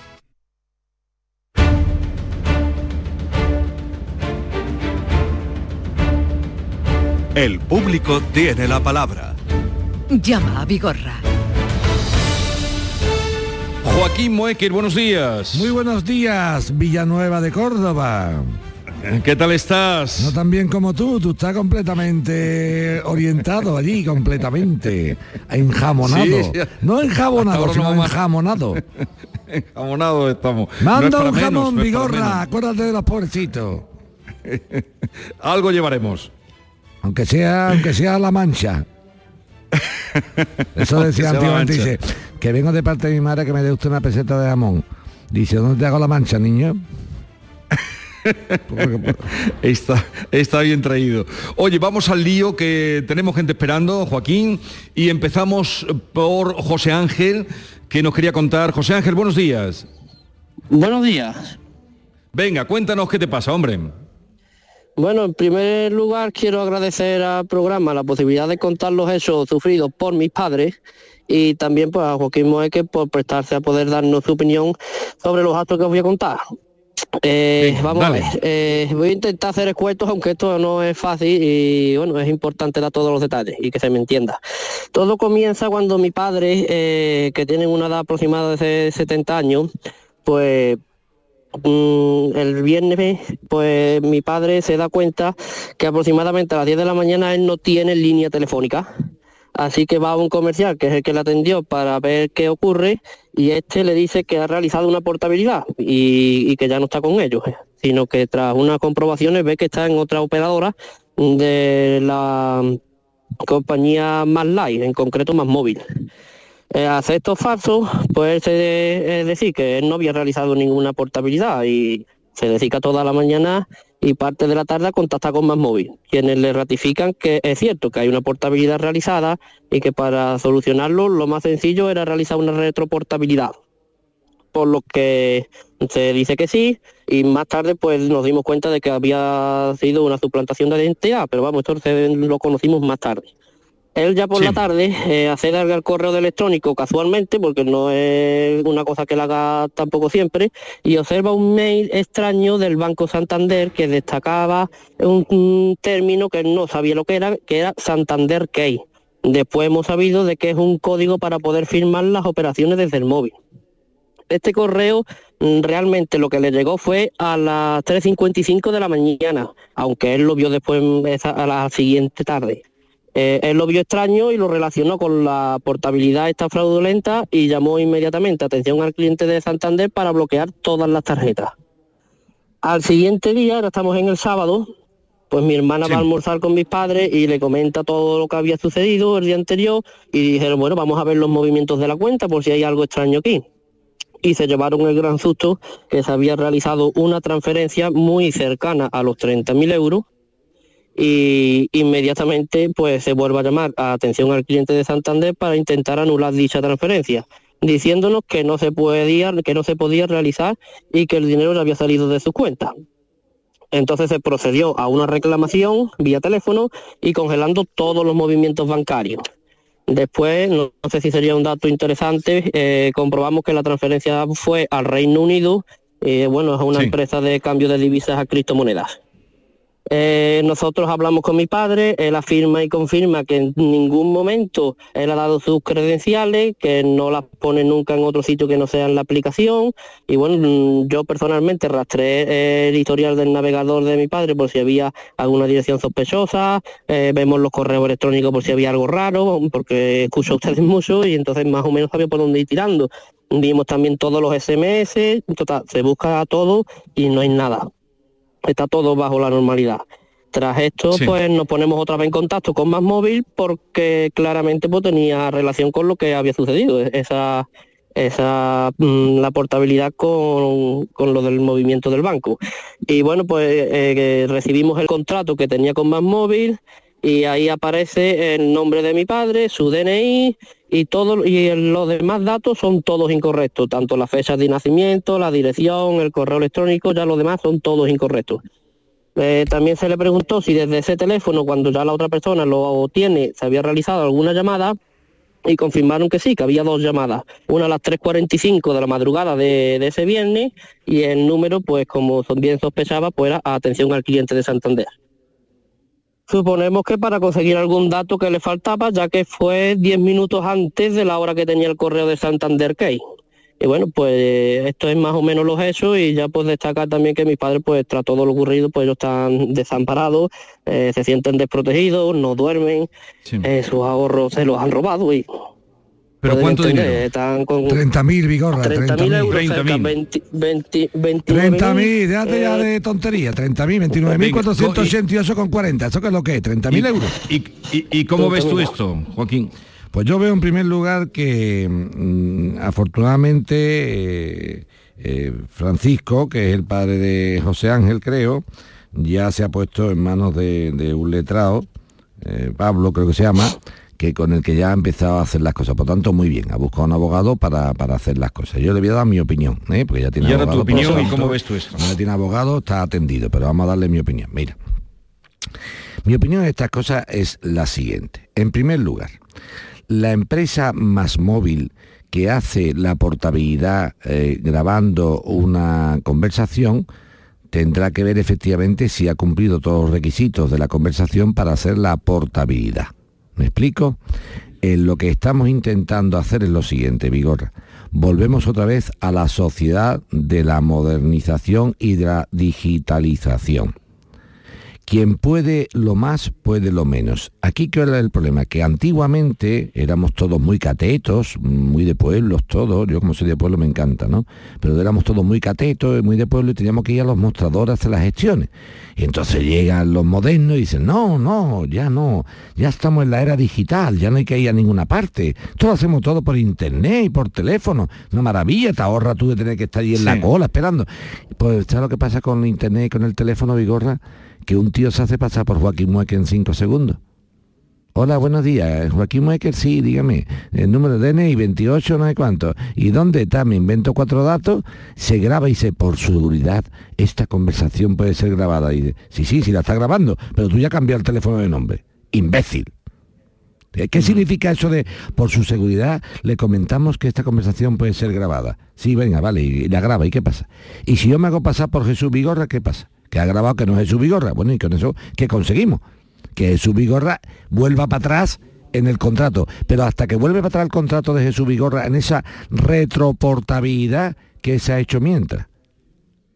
El público tiene la palabra. Llama a Vigorra. Joaquín Moecker, buenos días. Muy buenos días, Villanueva de Córdoba. ¿Qué tal estás? No tan bien como tú, tú estás completamente orientado allí, completamente enjamonado. Sí. No enjabonado, sino no enjamonado. Enjamonado estamos. Manda No es para un menos, jamón, no para Vigorra, menos. acuérdate de los pobrecitos. Algo llevaremos. Aunque sea, aunque sea la mancha. Eso decía antiguamente, dice, que vengo de parte de mi madre que me dé usted una peseta de jamón. Dice, ¿dónde te hago la mancha, niño? Está, está bien traído. Oye, vamos al lío que tenemos gente esperando, Joaquín, y empezamos por José Ángel, que nos quería contar. José Ángel, buenos días. Buenos días. Venga, cuéntanos qué te pasa, hombre. Bueno, en primer lugar quiero agradecer al programa la posibilidad de contar los hechos sufridos por mis padres y también pues, a Joaquín Moeque por prestarse a poder darnos su opinión sobre los actos que os voy a contar. Eh, vamos dale. a ver, eh, voy a intentar hacer escuetos, aunque esto no es fácil y bueno, es importante dar todos los detalles y que se me entienda. Todo comienza cuando mi padre, eh, que tiene una edad aproximada de 70 años, pues el viernes, pues mi padre se da cuenta que aproximadamente a las 10 de la mañana él no tiene línea telefónica. Así que va a un comercial, que es el que le atendió, para ver qué ocurre, y este le dice que ha realizado una portabilidad y, y que ya no está con ellos, eh, sino que tras unas comprobaciones ve que está en otra operadora de la compañía Más Light, en concreto Más Móvil. Eh, hace estos falsos, pues es decir que él no había realizado ninguna portabilidad y se dedica toda la mañana y parte de la tarde a contactar con Más Móvil, quienes le ratifican que es cierto que hay una portabilidad realizada y que para solucionarlo lo más sencillo era realizar una retroportabilidad. Por lo que se dice que sí y más tarde pues nos dimos cuenta de que había sido una suplantación de identidad, pero vamos, esto lo conocimos más tarde. Él ya por la tarde eh, accede al correo de electrónico casualmente, porque no es una cosa que él haga tampoco siempre, y observa un mail extraño del Banco Santander que destacaba un, un término que él no sabía lo que era, que era Santander Key. Después hemos sabido de que es un código para poder firmar las operaciones desde el móvil. Este correo mm, realmente lo que le llegó fue a las 3.55 de la mañana, aunque él lo vio después mm, a la siguiente tarde. Eh, él lo vio extraño y lo relacionó con la portabilidad esta fraudulenta y llamó inmediatamente atención al cliente de Santander para bloquear todas las tarjetas. Al siguiente día, ahora estamos en el sábado, pues mi hermana va a almorzar con mis padres y le comenta todo lo que había sucedido el día anterior y dijeron, bueno, vamos a ver los movimientos de la cuenta por si hay algo extraño aquí. Y se llevaron el gran susto que se había realizado una transferencia muy cercana a los 30.000 euros y inmediatamente pues se vuelve a llamar a atención al cliente de Santander para intentar anular dicha transferencia, diciéndonos que no se podía, que no se podía realizar y que el dinero ya había salido de su cuenta. Entonces se procedió a una reclamación vía teléfono y congelando todos los movimientos bancarios. Después, no, no sé si sería un dato interesante, eh, comprobamos que la transferencia fue al Reino Unido, eh, bueno, es una Sí. empresa de cambio de divisas a criptomonedas. Eh, nosotros hablamos con mi padre, él afirma y confirma que en ningún momento él ha dado sus credenciales, que no las pone nunca en otro sitio que no sea en la aplicación. Y bueno, mm, yo personalmente rastreé eh, el historial del navegador de mi padre por si había alguna dirección sospechosa, eh, vemos los correos electrónicos por si había algo raro, porque escucho a ustedes mucho y entonces más o menos sabía por dónde ir tirando. Vimos también todos los SMS, total, se busca todo y no hay nada está todo bajo la normalidad. Tras esto, Sí. pues nos ponemos otra vez en contacto con Más Móvil porque claramente pues tenía relación con lo que había sucedido, e- esa esa mm, la portabilidad con, con lo del movimiento del banco. Y bueno, pues eh, que recibimos el contrato que tenía con Más Móvil y ahí aparece el nombre de mi padre, su DNI y todo y los demás datos son todos incorrectos, tanto las fechas de nacimiento, la dirección, el correo electrónico, ya los demás son todos incorrectos. Eh, también se le preguntó si desde ese teléfono, cuando ya la otra persona lo tiene, se había realizado alguna llamada y confirmaron que sí, que había dos llamadas. Una a las 3.45 de la madrugada de, de ese viernes y el número, pues como bien sospechaba, pues era atención al cliente de Santander. Suponemos que para conseguir algún dato que le faltaba, ya que fue 10 minutos antes de la hora que tenía el correo de Santander Key. Y bueno, pues esto es más o menos los hechos y ya pues destacar también que mis padres pues tras todo lo ocurrido pues ellos están desamparados, eh, se sienten desprotegidos, no duermen, eh, sus ahorros se los han robado y... ¿Pero cuánto entender, dinero? Están con 30.000, Vigorra, 30.000 30.000. euros, cerca, 20, 20, 29.000, 30.000, déjate ya eh, de tontería, 30.000, 29.488 con 40, ¿eso qué es lo que es? 30.000 euros. ¿Y, y, y cómo ves tú esto, Joaquín? Pues yo veo en primer lugar que mm, afortunadamente eh, eh, Francisco, que es el padre de José Ángel, creo, ya se ha puesto en manos de, de un letrado, eh, Pablo creo que se llama, que con el que ya ha empezado a hacer las cosas. Por tanto, muy bien, ha buscado un abogado para, para hacer las cosas. Yo le voy a dar mi opinión, ¿eh? porque ya tiene Y ahora tu abogado. por opinión y cómo ves tú como ya tiene abogado, está atendido, pero vamos a darle mi opinión. Mira, mi opinión de estas cosas es la siguiente. En primer lugar, la empresa Más Móvil que hace la portabilidad eh, grabando una conversación tendrá que ver efectivamente si ha cumplido todos los requisitos de la conversación para hacer la portabilidad. ¿Me explico? Eh, lo que estamos intentando hacer es lo siguiente, Vigorra. volvemos otra vez a la sociedad de la modernización y de la digitalización. Quien puede lo más, puede lo menos. Aquí que era el problema, que antiguamente éramos todos muy catetos, muy de pueblos todos, yo como soy de pueblo me encanta, ¿no? Pero éramos todos muy catetos, muy de pueblo y teníamos que ir a los mostradores a hacer las gestiones. Y entonces llegan los modernos y dicen, no, no, ya no, ya estamos en la era digital, ya no hay que ir a ninguna parte. Esto lo hacemos todo por internet y por teléfono. Una maravilla, te ahorra tú de tener que estar ahí en la cola esperando. Pues ¿sabes lo que pasa con internet y con el teléfono, Vigorra? Que un tío se hace pasar por Joaquín Mueque en cinco segundos. Hola, buenos días. Joaquín Mueque, sí, dígame. El número de DNI 28, no hay cuánto. ¿Y dónde está? Me invento cuatro datos, se graba y se, por seguridad, esta conversación puede ser grabada. Y sí, sí, sí la está grabando, pero tú ya cambiado el teléfono de nombre. Imbécil. ¿Qué significa eso de, por su seguridad, le comentamos que esta conversación puede ser grabada? Sí, venga, vale, y la graba, ¿y qué pasa? Y si yo me hago pasar por Jesús Vigorra, ¿qué pasa? Que ha grabado que no es su Vigorra. Bueno, y con eso, ¿qué conseguimos? Que Jesús Vigorra vuelva para atrás en el contrato. Pero hasta que vuelve para atrás el contrato de Jesús Vigorra en esa retroportabilidad que se ha hecho mientras.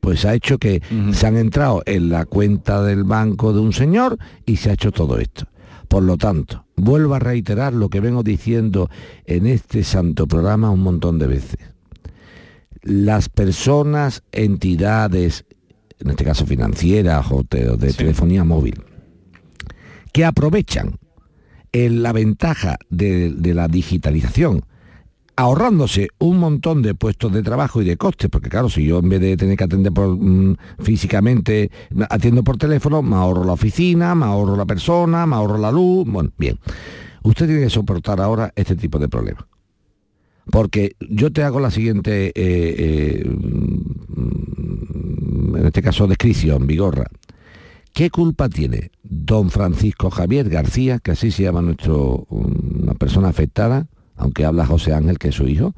Pues ha hecho que se han entrado en la cuenta del banco de un señor y se ha hecho todo esto. Por lo tanto, vuelvo a reiterar lo que vengo diciendo en este santo programa un montón de veces. Las personas, entidades, en este caso financieras o de, telefonía móvil, que aprovechan la ventaja de, la digitalización, ahorrándose un montón de puestos de trabajo y de costes, porque claro, si yo en vez de tener que atender por, mm, físicamente, atiendo por teléfono, me ahorro la oficina, me ahorro la persona, me ahorro la luz, bueno, bien. Usted tiene que soportar ahora este tipo de problemas. Porque yo te hago la siguiente, eh, eh, mm, en este caso, descripción, Vigorra. ¿Qué culpa tiene don Francisco Javier García, que así se llama nuestro, una persona afectada, aunque habla José Ángel, que es su hijo?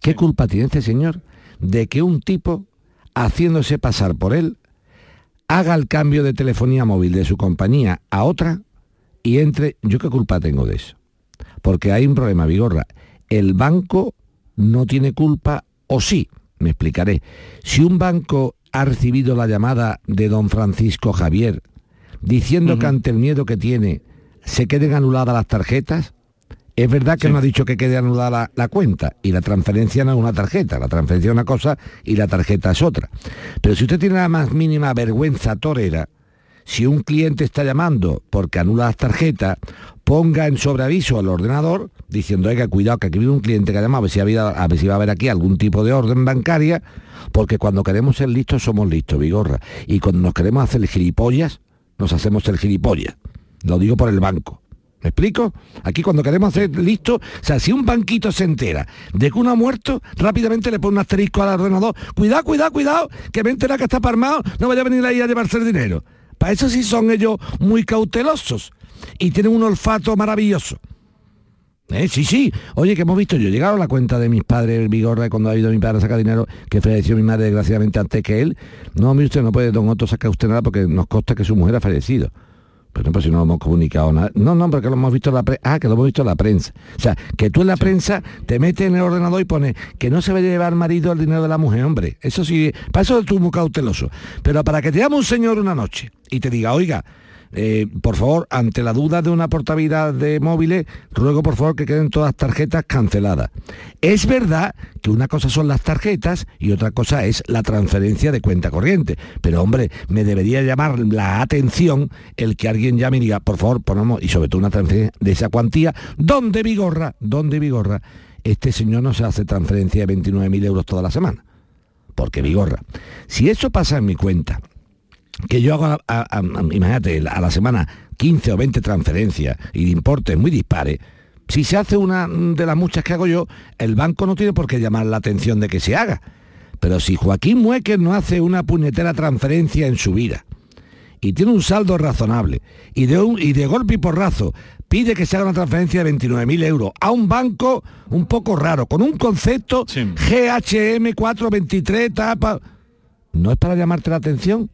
¿Qué culpa tiene este señor de que un tipo, haciéndose pasar por él, haga el cambio de telefonía móvil de su compañía a otra y entre... ¿Yo qué culpa tengo de eso? Porque hay un problema, Vigorra el banco no tiene culpa o sí. Me explicaré. Si un banco ha recibido la llamada de don Francisco Javier diciendo que ante el miedo que tiene se queden anuladas las tarjetas, es verdad que no ha dicho que quede anulada la, la, cuenta y la transferencia no es una tarjeta, la transferencia es una cosa y la tarjeta es otra. Pero si usted tiene la más mínima vergüenza torera, si un cliente está llamando porque anula las tarjetas, ponga en sobreaviso al ordenador diciendo, oiga, cuidado, que aquí viene un cliente que ha llamado, a ver, si a ver si va a haber aquí algún tipo de orden bancaria, porque cuando queremos ser listos somos listos, Vigorra. Y cuando nos queremos hacer gilipollas, nos hacemos el gilipollas. Lo digo por el banco. ¿Me explico? Aquí cuando queremos hacer listo, o sea, si un banquito se entera de que uno ha muerto, rápidamente le pone un asterisco al ordenador. Cuidado, cuidado, cuidado, que me entera que está parmado, no vaya a venir ahí a llevarse el dinero. Para eso sí son ellos muy cautelosos y tienen un olfato maravilloso. ¿Eh? Sí, sí. Oye, que hemos visto yo. Llegaron a la cuenta de mis padres, el Vigorra, cuando ha ido mi padre a sacar dinero, que falleció mi madre desgraciadamente antes que él. No, mire usted, no puede don Otto sacar usted nada porque nos consta que su mujer ha fallecido. Pero no, pues si no hemos comunicado nada. No, no, porque lo hemos visto en la prensa. Ah, que lo hemos visto en la prensa. O sea, que tú en la prensa te metes en el ordenador y pones que no se vaya a llevar marido el dinero de la mujer, hombre. Eso sí, para eso tú muy cauteloso. Pero para que te llame un señor una noche y te diga, oiga, eh, por favor, ante la duda de una portabilidad de móviles, ruego por favor que queden todas las tarjetas canceladas. Es verdad que una cosa son las tarjetas y otra cosa es la transferencia de cuenta corriente. Pero hombre, me debería llamar la atención el que alguien llame y diga, por favor, ponemos, y sobre todo una transferencia de esa cuantía, ¿dónde Vigorra? ¿Dónde Vigorra? Este señor no se hace transferencia de 29.000 euros toda la semana. Porque Vigorra. Si eso pasa en mi cuenta, que yo hago, imagínate, a la semana 15 o 20 transferencias y de importes muy dispares, si se hace una de las muchas que hago yo, el banco no tiene por qué llamar la atención de que se haga. Pero si Joaquín Muecker no hace una puñetera transferencia en su vida y tiene un saldo razonable y de, un, y de golpe y porrazo pide que se haga una transferencia de 29.000 euros a un banco un poco raro, con un concepto GHM 423, tapa... ¿No es para llamarte la atención?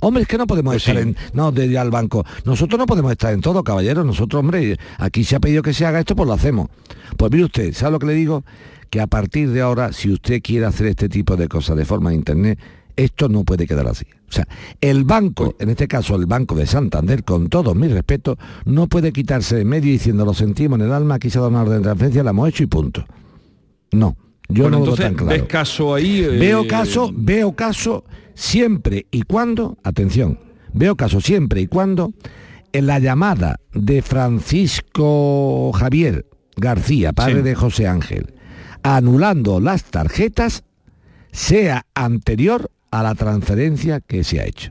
Hombre, es que no podemos pues estar en... No, de al banco. Nosotros no podemos estar en todo, caballero. Nosotros, hombre, aquí se ha pedido que se haga esto, pues lo hacemos. Pues mire usted, ¿sabe lo que le digo? que a partir de ahora, si usted quiere hacer este tipo de cosas de forma de Internet, esto no puede quedar así. O sea, el banco, en este caso el Banco de Santander, con todos mis respetos, no puede quitarse de medio diciendo lo sentimos en el alma, aquí se ha dado una orden de transferencia, la hemos hecho y punto. No, yo Bueno, no lo veo tan claro. ¿ves caso ahí? eh, Veo caso, veo caso siempre y cuando, atención, veo caso siempre y cuando en la llamada de Francisco Javier García, padre Sí. de José Ángel, anulando las tarjetas, sea anterior a la transferencia que se ha hecho.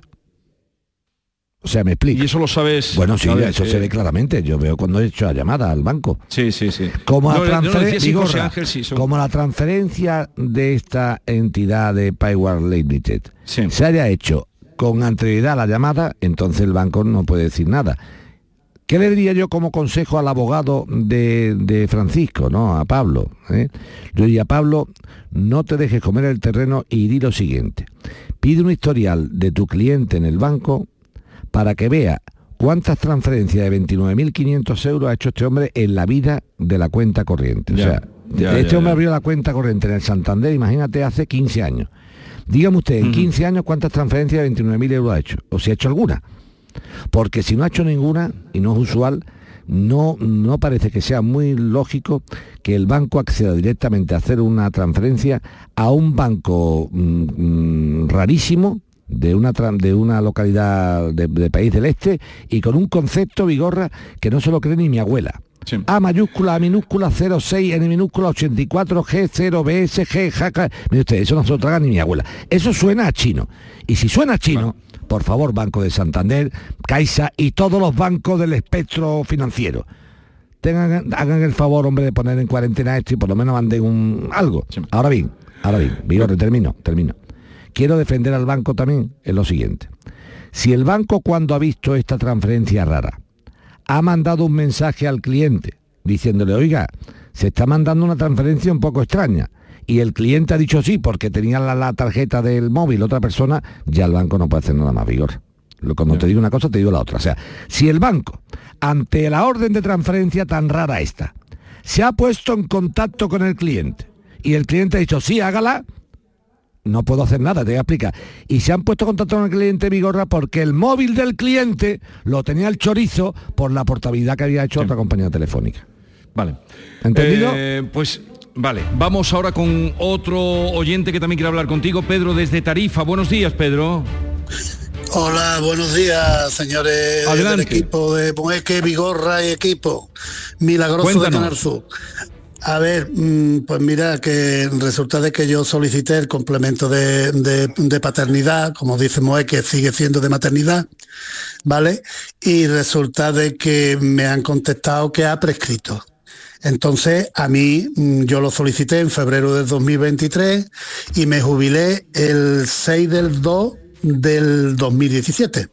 O sea, me explico. Y eso lo sabes. Bueno, sí, eso eh, se ve claramente. Yo veo cuando he hecho la llamada al banco. Sí, sí, sí. Como, No, la, no, transferen- decía si digo, José Ra, Ángel, sí, son- como la transferencia de esta entidad de Payward Limited se haya hecho con anterioridad a la llamada, entonces el banco no puede decir nada. ¿Qué le diría yo como consejo al abogado de, de Francisco, no? A Pablo. ¿eh? Yo diría, Pablo, no te dejes comer el terreno y di lo siguiente. Pide un historial de tu cliente en el banco para que vea cuántas transferencias de 29.500 euros ha hecho este hombre en la vida de la cuenta corriente. Ya, o sea, ya, este ya, hombre abrió la cuenta corriente en el Santander, imagínate, hace 15 años. Dígame usted, en 15 años, ¿cuántas transferencias de 29.000 euros ha hecho? ¿O si ha hecho alguna? Porque si no ha hecho ninguna, y no es usual, no, no parece que sea muy lógico que el banco acceda directamente a hacer una transferencia a un banco mm, mm, rarísimo de una, de una localidad de, de país del este y con un concepto, Vigorra, que no se lo cree ni mi abuela. A mayúscula, A minúscula, 06, N minúscula, 84, G, 0, BS, G, jaca. Mire usted, eso no se lo traga ni mi abuela. Eso suena a chino. Y si suena a chino, por favor, Banco de Santander, Caixa y todos los bancos del espectro financiero. Tengan, hagan el favor, hombre, de poner en cuarentena esto y por lo menos manden un algo. Ahora bien, ahora bien, Vigorre, termino, termino. Quiero defender al banco también en lo siguiente. Si el banco cuando ha visto esta transferencia rara ha mandado un mensaje al cliente diciéndole, oiga, se está mandando una transferencia un poco extraña. Y el cliente ha dicho sí porque tenía la, la tarjeta del móvil otra persona, ya el banco no puede hacer nada más, Vigor. Cuando te digo una cosa, te digo la otra. O sea, si el banco, ante la orden de transferencia tan rara esta, se ha puesto en contacto con el cliente y el cliente ha dicho, sí, hágala, no puedo hacer nada, te voy a explicar. Y se han puesto contacto con el cliente Vigorra porque el móvil del cliente lo tenía el chorizo por la portabilidad que había hecho otra compañía telefónica. Vale. ¿Entendido? Eh, pues vale, vamos ahora con otro oyente que también quiere hablar contigo, Pedro desde Tarifa. Buenos días, Pedro. Hola, buenos días, señores Adelante. del equipo de Vigorra y equipo. Milagroso de Cuéntanos. Canal Sur. A ver, mm, pues mira que resulta de que yo solicité el complemento de, paternidad, como dice Moe, que sigue siendo de maternidad, ¿vale? Y resulta de que me han contestado que ha prescrito. Entonces, a mí, mm, yo lo solicité en febrero del 2023 y me jubilé el 6 del 2 del 2017.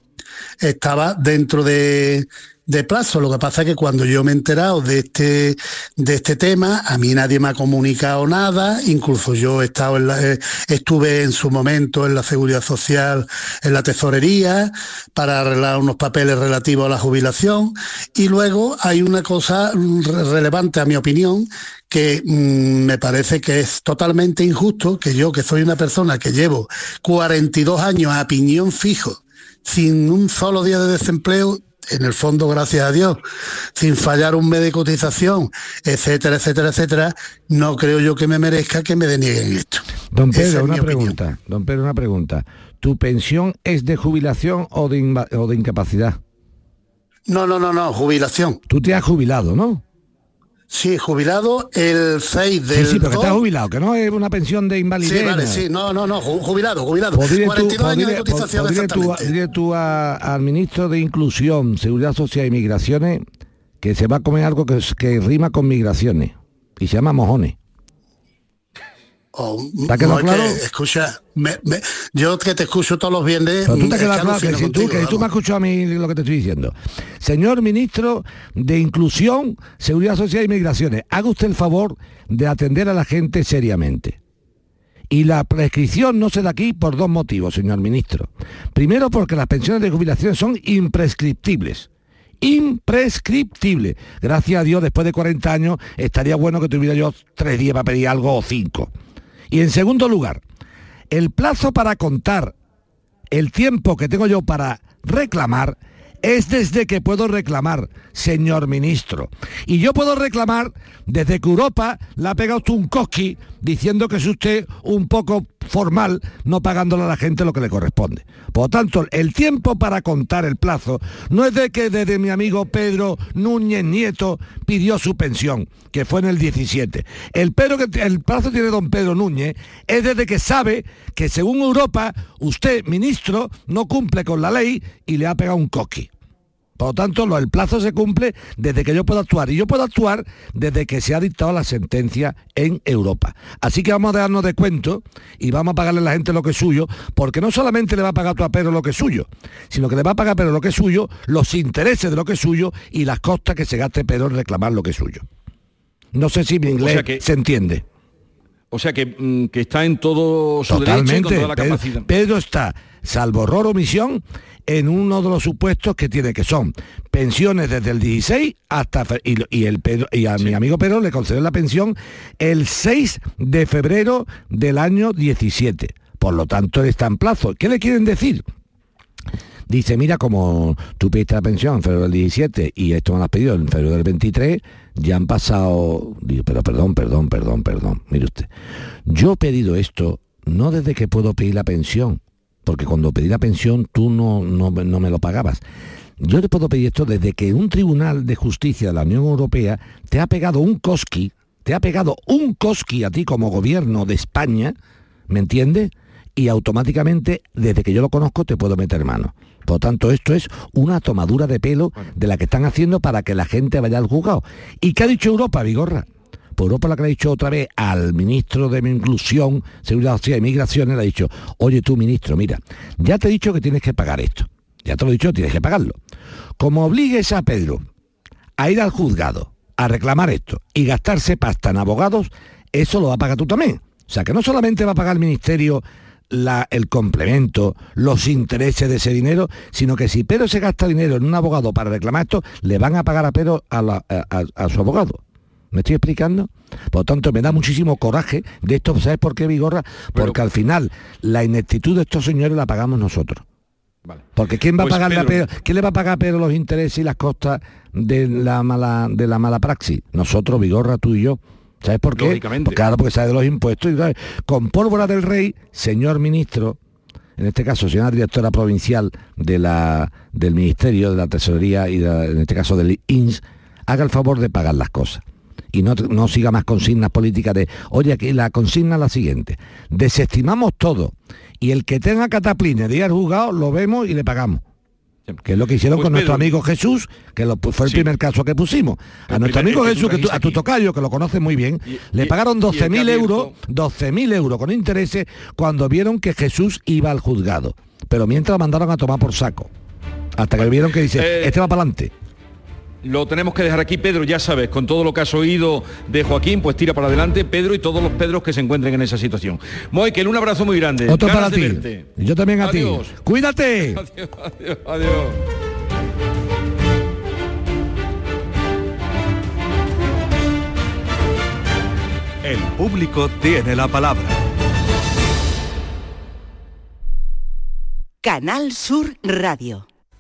Estaba dentro de, de plazo. Lo que pasa es que cuando yo me he enterado de este, de este tema, a mí nadie me ha comunicado nada, incluso yo en eh, estuve en su momento en la Seguridad Social, en la tesorería, para arreglar unos papeles relativos a la jubilación. Y luego hay una cosa re- relevante, a mi opinión, que mm, me parece que es totalmente injusto que yo, que soy una persona que llevo 42 años a piñón fijo, sin un solo día de desempleo, en el fondo, gracias a Dios, sin fallar un mes de cotización, etcétera, etcétera, etcétera, no creo yo que me merezca que me denieguen esto. Don Pedro, es una opinión. pregunta. Don Pedro, una pregunta. ¿Tu pensión es de jubilación o de, o de incapacidad? No, no, no, no, jubilación. Tú te has jubilado, ¿no? Sí, jubilado el 6 Sí, del sí, pero que 2. jubilado, que no es una pensión de invalidez. Sí, vale, sí, no, no, no, ju- jubilado, jubilado. Pues dile tú, 42 pues años de cotización pues- pues dile tú dile tú a- al ministro de Inclusión, Seguridad Social y Migraciones que se va a comer algo que, que rima con migraciones y se llama mojones. Oh, ¿Te ha quedado no, que, claro? escucha, me- me- yo que te escucho todos los viernes. Pero tú te es quedas que claro que si tú, que tú me has escuchado a mí lo que te estoy diciendo. Señor ministro de Inclusión, Seguridad Social y Migraciones, haga usted el favor de atender a la gente seriamente. Y la prescripción no se da aquí por dos motivos, señor ministro. Primero, porque las pensiones de jubilación son imprescriptibles. imprescriptible. Gracias a Dios, después de 40 años, estaría bueno que tuviera yo tres días para pedir algo o cinco. Y en segundo lugar, el plazo para contar el tiempo que tengo yo para reclamar es desde que puedo reclamar, señor ministro. Y yo puedo reclamar desde que Europa le ha pegado usted un cosqui diciendo que es usted un poco formal, no pagándole a la gente lo que le corresponde. Por lo tanto, el tiempo para contar el plazo no es de que desde mi amigo Pedro Núñez Nieto pidió su pensión, que fue en el 17. El, pero que, plazo tiene don Pedro Núñez es desde que sabe que según Europa, usted, ministro, no cumple con la ley y le ha pegado un coqui. Por lo tanto, el plazo se cumple desde que yo puedo actuar. Y yo puedo actuar desde que se ha dictado la sentencia en Europa. Así que vamos a darnos de cuento y vamos a pagarle a la gente lo que es suyo, porque no solamente le va a pagar tu a Pedro lo que es suyo, sino que le va a pagar Pedro lo que es suyo, los intereses de lo que es suyo y las costas que se gaste Pedro en reclamar lo que es suyo. No sé si mi inglés se entiende. O sea que, mm, que, está en todo su Totalmente. derecho y con toda la Pedro, capacidad. Pedro está, salvo horror o misión, en uno de los supuestos que tiene, que son pensiones desde el 16 hasta... y el Pedro- y a mi amigo Pedro le concedió la pensión el 6 de febrero del año 17. Por lo tanto, él está en plazo. ¿Qué le quieren decir? Dice, mira, como tú pediste la pensión en febrero del 17 y esto me lo has pedido en febrero del 23, ya han pasado... Pero perdón, perdón, perdón, perdón. Mire usted, yo he pedido esto no desde que puedo pedir la pensión, porque cuando pedí la pensión tú no, no, no me lo pagabas. Yo te puedo pedir esto desde que un tribunal de justicia de la Unión Europea te ha pegado un cosqui, te ha pegado un cosqui a ti como gobierno de España, ¿me entiendes? Y automáticamente, desde que yo lo conozco, te puedo meter mano. Por lo tanto, esto es una tomadura de pelo de la que están haciendo para que la gente vaya al juzgado. ¿Y qué ha dicho Europa, Vigorra? Por Europa lo que le ha dicho otra vez al ministro de Inclusión, Seguridad Social y Migraciones, le ha dicho, oye tú ministro, mira, ya te he dicho que tienes que pagar esto. Ya te lo he dicho, tienes que pagarlo. Como obligues a Pedro a ir al juzgado a reclamar esto y gastarse pasta en abogados, eso lo va a pagar tú también. O sea, que no solamente va a pagar el ministerio la- el complemento, los intereses de ese dinero, sino que si Pedro se gasta dinero en un abogado para reclamar esto, le van a pagar a Pedro a, la- a- su abogado. ¿Me estoy explicando? Por lo tanto, me da muchísimo coraje de esto. ¿Sabes por qué, Vigorra? Porque al final la ineptitud de estos señores la pagamos nosotros. Porque ¿quién va Pues, a pagarle a Pedro- Pedro? ¿Quién le va a pagar a Pedro los intereses y las costas de la mala, de la mala praxis? Nosotros, Vigorra, tú y yo. ¿Sabes por qué? Lógicamente. Claro, porque sabe de los impuestos y ¿sabes? con pólvora del rey, señor ministro, en este caso, señora directora provincial de la, del Ministerio de la Tesorería y de- en este caso del INS, haga el favor de pagar las cosas. Y no, no siga más consignas políticas de, oye, aquí la consigna es la siguiente, desestimamos todo y el que tenga cataplines de ir al juzgado lo vemos y le pagamos. Que es lo que hicieron Pues, con nuestro amigo Jesús, que lo- fue el Sí. primer caso que pusimos. A El nuestro amigo Jesús, tú que tú- a tu tocayo, que lo conoces muy bien, le y- pagaron y el que 12.000 ha euros, abierto- 12.000 euros con intereses cuando vieron que Jesús iba al juzgado. Pero mientras lo mandaron a tomar por saco. Hasta que vieron que dice, Eh, este va para adelante. Lo tenemos que dejar aquí, Pedro, ya sabes, con todo lo que has oído de Joaquín, pues tira para adelante, Pedro y todos los Pedros que se encuentren en esa situación. Moikel, un abrazo muy grande. Otro Ganas para ti. verte. Y yo también a Adiós. ti. Cuídate. Adiós, adiós, adiós. El público tiene la palabra. Canal Sur Radio.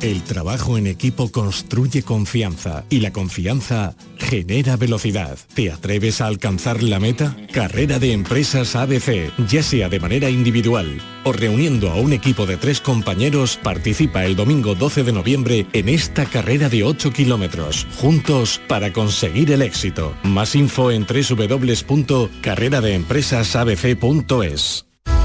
El trabajo en equipo construye confianza y la confianza genera velocidad. ¿Te atreves a alcanzar la meta? Carrera de Empresas ABC, ya sea de manera individual o reuniendo a un equipo de tres compañeros, participa el domingo 12 de noviembre en esta carrera de 8 kilómetros, juntos para conseguir el éxito. Más info en www.carreradeempresasabc.es.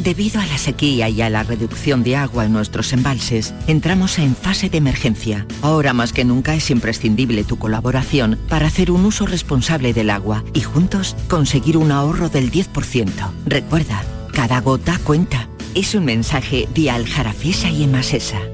Debido a la sequía y a la reducción de agua en nuestros embalses, entramos en fase de emergencia. Ahora más que nunca es imprescindible tu colaboración para hacer un uso responsable del agua y juntos conseguir un ahorro del 10%. Recuerda, cada gota cuenta. Es un mensaje de Aljarafesa y Emasesa.